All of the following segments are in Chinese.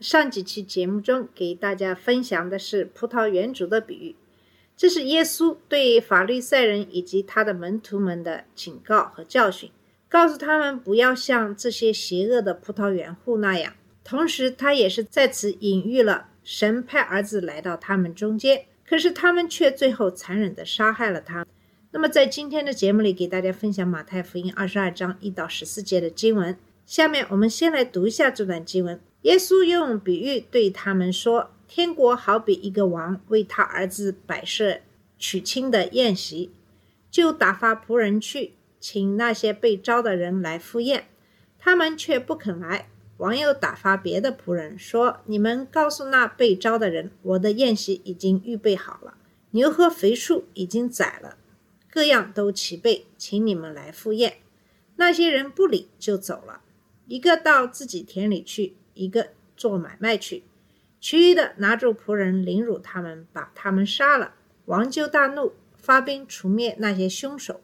上几期节目中给大家分享的是葡萄园主的比喻，这是耶稣对法利赛人以及他的门徒们的警告和教训，告诉他们不要像这些邪恶的葡萄园户那样。同时，他也是在此隐喻了神派儿子来到他们中间，可是他们却最后残忍地杀害了他。那么，在今天的节目里，给大家分享马太福音二十二章一到十四节的经文。下面我们先来读一下这段经文。耶稣用比喻对他们说：“天国好比一个王为他儿子摆设娶亲的宴席，就打发仆人去请那些被招的人来赴宴，他们却不肯来。王又打发别的仆人说：‘你们告诉那被招的人，我的宴席已经预备好了，牛和肥畜已经宰了，各样都齐备，请你们来赴宴。’那些人不理，就走了。一个到自己田里去，一个做买卖去，其余的拿住仆人凌辱他们，把他们杀了。王就大怒，发兵除灭那些凶手，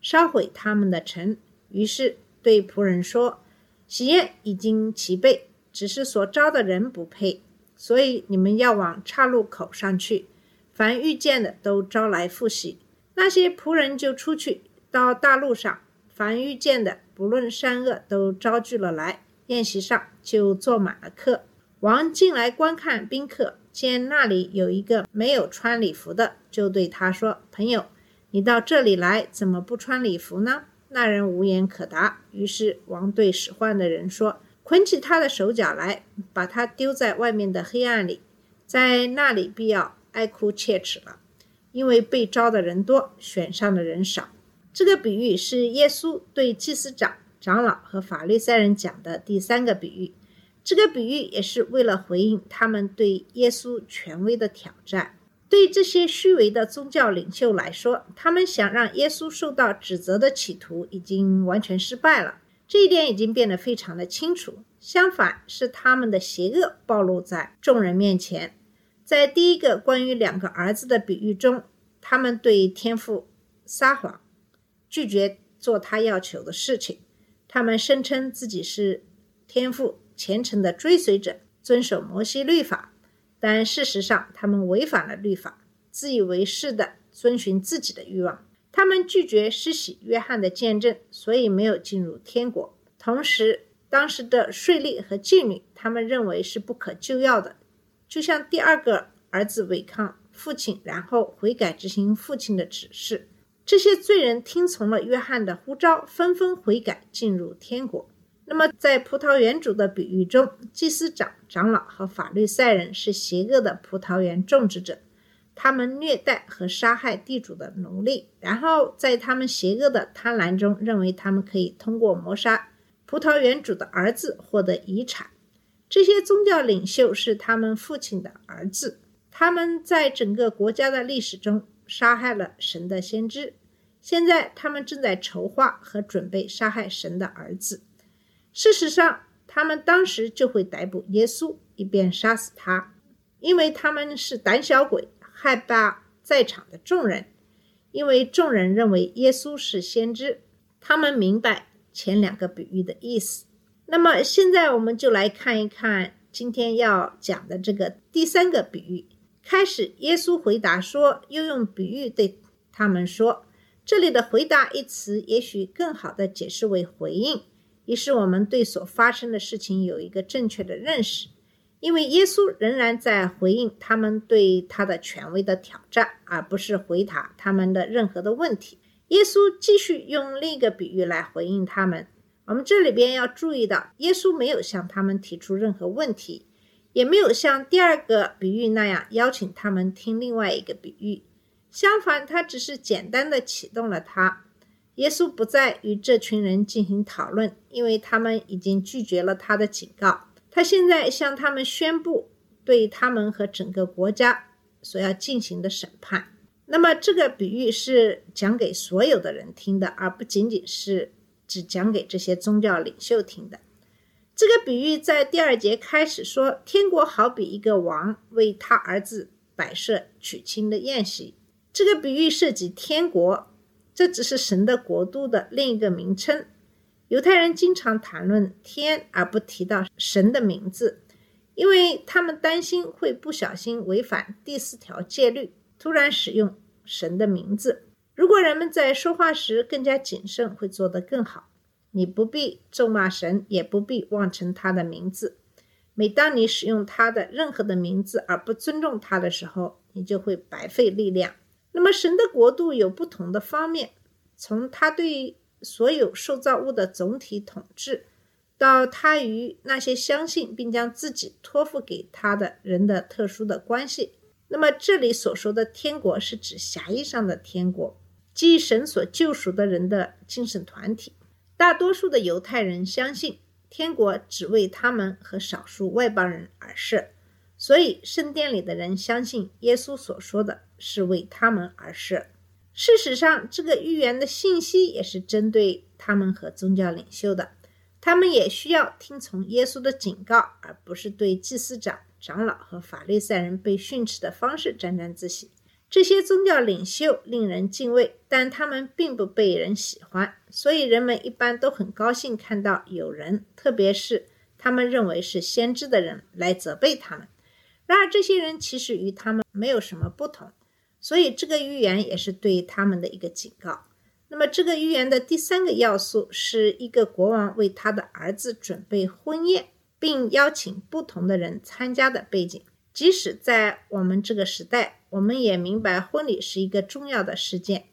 烧毁他们的城。于是对仆人说：“喜宴已经齐备，只是所招的人不配，所以你们要往岔路口上去，凡遇见的都招来赴喜。”那些仆人就出去到大路上，凡遇见的，不论善恶，都招聚了来。宴席上就坐满了客。王进来观看宾客，见那里有一个没有穿礼服的，就对他说：“朋友，你到这里来，怎么不穿礼服呢？”那人无言可答。于是王对使唤的人说：“捆起他的手脚来，把他丢在外面的黑暗里，在那里必要哀哭切齿了，因为被招的人多，选上的人少。”这个比喻是耶稣对祭司长。长老和法利赛人讲的第三个比喻，这个比喻也是为了回应他们对耶稣权威的挑战。对这些虚伪的宗教领袖来说，他们想让耶稣受到指责的企图已经完全失败了，这一点已经变得非常的清楚。相反，是他们的邪恶暴露在众人面前。在第一个关于两个儿子的比喻中，他们对天父撒谎，拒绝做他要求的事情。他们声称自己是天父虔诚的追随者，遵守摩西律法，但事实上他们违反了律法，自以为是的遵循自己的欲望。他们拒绝施洗约翰的见证，所以没有进入天国。同时，当时的税吏和妓女，他们认为是不可救药的，就像第二个儿子违抗父亲，然后悔改执行父亲的指示。这些罪人听从了约翰的呼召，纷纷悔改，进入天国。那么，在葡萄园主的比喻中，祭司长、长老和法律赛人是邪恶的葡萄园种植者，他们虐待和杀害地主的奴隶，然后在他们邪恶的贪婪中，认为他们可以通过谋杀葡萄园主的儿子获得遗产。这些宗教领袖是他们父亲的儿子，他们在整个国家的历史中。杀害了神的先知，现在他们正在筹划和准备杀害神的儿子。事实上，他们当时就会逮捕耶稣，以便杀死他，因为他们是胆小鬼，害怕在场的众人，因为众人认为耶稣是先知，他们明白前两个比喻的意思。那么，现在我们就来看一看今天要讲的这个第三个比喻。开始，耶稣回答说，又用比喻对他们说。这里的“回答”一词，也许更好的解释为回应，以使我们对所发生的事情有一个正确的认识。因为耶稣仍然在回应他们对他的权威的挑战，而不是回答他们的任何的问题。耶稣继续用另一个比喻来回应他们。我们这里边要注意到，耶稣没有向他们提出任何问题。也没有像第二个比喻那样邀请他们听另外一个比喻，相反，他只是简单的启动了他。耶稣不再与这群人进行讨论，因为他们已经拒绝了他的警告。他现在向他们宣布，对他们和整个国家所要进行的审判。那么这个比喻是讲给所有的人听的，而不仅仅是只讲给这些宗教领袖听的。这个比喻在第二节开始说，天国好比一个王为他儿子摆设娶亲的宴席。这个比喻涉及天国，这只是神的国度的另一个名称。犹太人经常谈论天，而不提到神的名字，因为他们担心会不小心违反第四条戒律。突然使用神的名字，如果人们在说话时更加谨慎，会做得更好。你不必咒骂神，也不必妄称他的名字。每当你使用他的任何的名字而不尊重他的时候，你就会白费力量。那么，神的国度有不同的方面，从他对所有受造物的总体统治，到他与那些相信并将自己托付给他的人的特殊的关系。那么，这里所说的天国是指狭义上的天国，即神所救赎的人的精神团体。大多数的犹太人相信天国只为他们和少数外邦人而设，所以圣殿里的人相信耶稣所说的是为他们而设。事实上，这个预言的信息也是针对他们和宗教领袖的，他们也需要听从耶稣的警告，而不是对祭司长。长老和法利赛人被训斥的方式沾沾自喜。这些宗教领袖令人敬畏，但他们并不被人喜欢，所以人们一般都很高兴看到有人，特别是他们认为是先知的人来责备他们。然而，这些人其实与他们没有什么不同，所以这个预言也是对他们的一个警告。那么，这个预言的第三个要素是一个国王为他的儿子准备婚宴。并邀请不同的人参加的背景，即使在我们这个时代，我们也明白婚礼是一个重要的事件，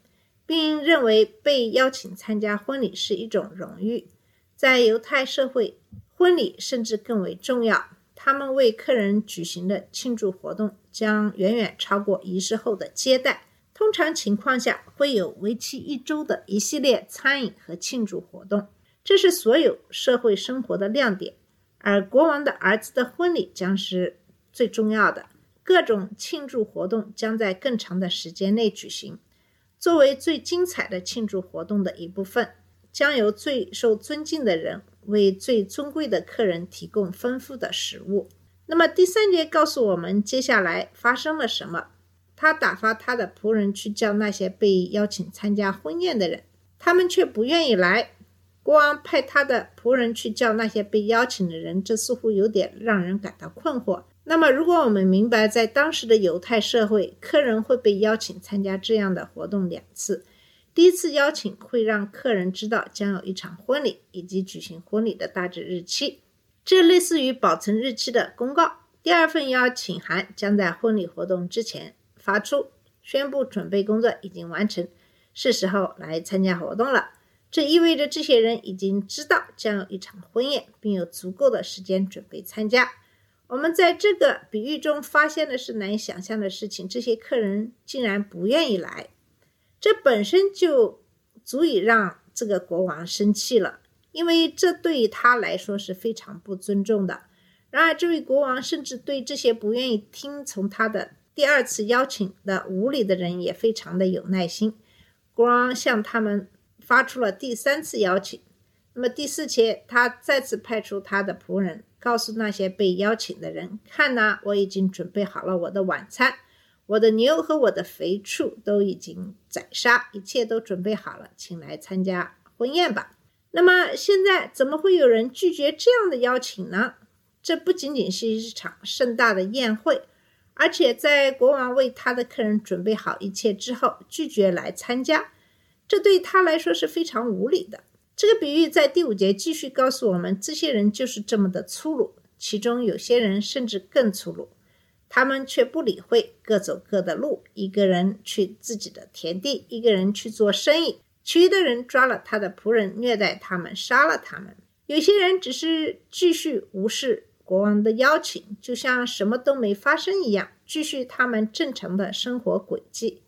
并认为被邀请参加婚礼是一种荣誉。在犹太社会，婚礼甚至更为重要。他们为客人举行的庆祝活动将远远超过仪式后的接待。通常情况下，会有为期一周的一系列餐饮和庆祝活动，这是所有社会生活的亮点。而国王的儿子的婚礼将是最重要的，各种庆祝活动将在更长的时间内举行。作为最精彩的庆祝活动的一部分，将由最受尊敬的人为最尊贵的客人提供丰富的食物。那么第三节告诉我们接下来发生了什么？他打发他的仆人去叫那些被邀请参加婚宴的人，他们却不愿意来。国王派他的仆人去叫那些被邀请的人，这似乎有点让人感到困惑。那么，如果我们明白在当时的犹太社会，客人会被邀请参加这样的活动两次，第一次邀请会让客人知道将有一场婚礼以及举行婚礼的大致日期，这类似于保存日期的公告。第二份邀请函将在婚礼活动之前发出，宣布准备工作已经完成，是时候来参加活动了。这意味着这些人已经知道将有一场婚宴，并有足够的时间准备参加。我们在这个比喻中发现的是难以想象的事情：这些客人竟然不愿意来，这本身就足以让这个国王生气了，因为这对于他来说是非常不尊重的。然而，这位国王甚至对这些不愿意听从他的第二次邀请的无礼的人也非常的有耐心。国王向他们。发出了第三次邀请，那么第四节，他再次派出他的仆人，告诉那些被邀请的人：“看呐，我已经准备好了我的晚餐，我的牛和我的肥畜都已经宰杀，一切都准备好了，请来参加婚宴吧。”那么现在怎么会有人拒绝这样的邀请呢？这不仅仅是一场盛大的宴会，而且在国王为他的客人准备好一切之后，拒绝来参加。这对他来说是非常无理的。这个比喻在第五节继续告诉我们，这些人就是这么的粗鲁，其中有些人甚至更粗鲁，他们却不理会，各走各的路，一个人去自己的田地，一个人去做生意，其余的人抓了他的仆人，虐待他们，杀了他们。有些人只是继续无视国王的邀请，就像什么都没发生一样，继续他们正常的生活轨迹。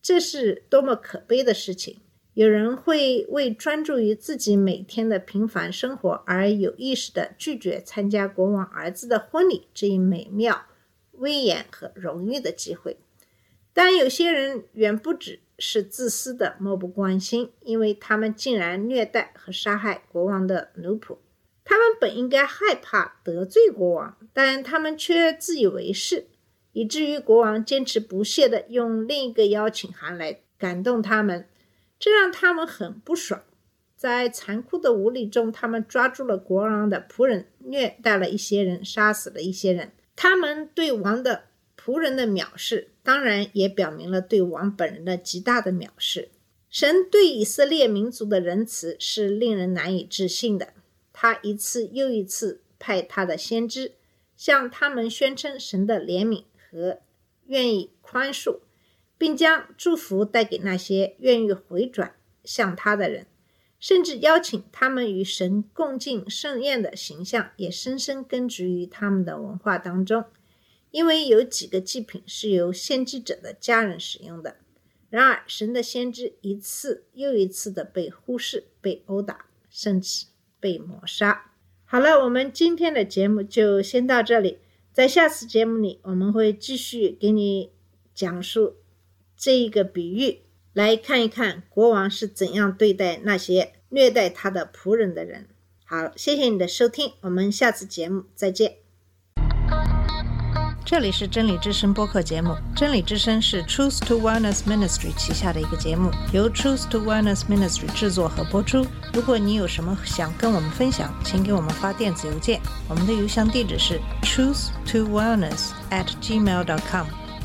这是多么可悲的事情！有人会为专注于自己每天的平凡生活而有意识地拒绝参加国王儿子的婚礼这一美妙、威严和荣誉的机会。但有些人远不止是自私的、漠不关心，因为他们竟然虐待和杀害国王的奴仆。他们本应该害怕得罪国王，但他们却自以为是，以至于国王坚持不懈地用另一个邀请函来感动他们，这让他们很不爽。在残酷的无理中，他们抓住了国王的仆人，虐待了一些人，杀死了一些人。他们对王的仆人的藐视，当然也表明了对王本人的极大的藐视。神对以色列民族的仁慈是令人难以置信的。他一次又一次派他的先知向他们宣称神的怜悯和愿意宽恕，并将祝福带给那些愿意回转向他的人。甚至邀请他们与神共进盛宴的形象也深深根植于他们的文化当中，因为有几个祭品是由献祭者的家人使用的。然而，神的先知一次又一次的被忽视、被殴打，甚至被抹杀。好了，我们今天的节目就先到这里，在下次节目里，我们会继续给你讲述这一个比喻。来看一看国王是怎样对待那些虐待他的仆人的人。好，谢谢你的收听，我们下次节目再见。这里是真理之声播客节目，真理之声是 Truth to Wellness Ministry 旗下的一个节目，由 Truth to Wellness Ministry 制作和播出。如果你有什么想跟我们分享，请给我们发电子邮件，我们的邮箱地址是 truth to wellness at gmail.com。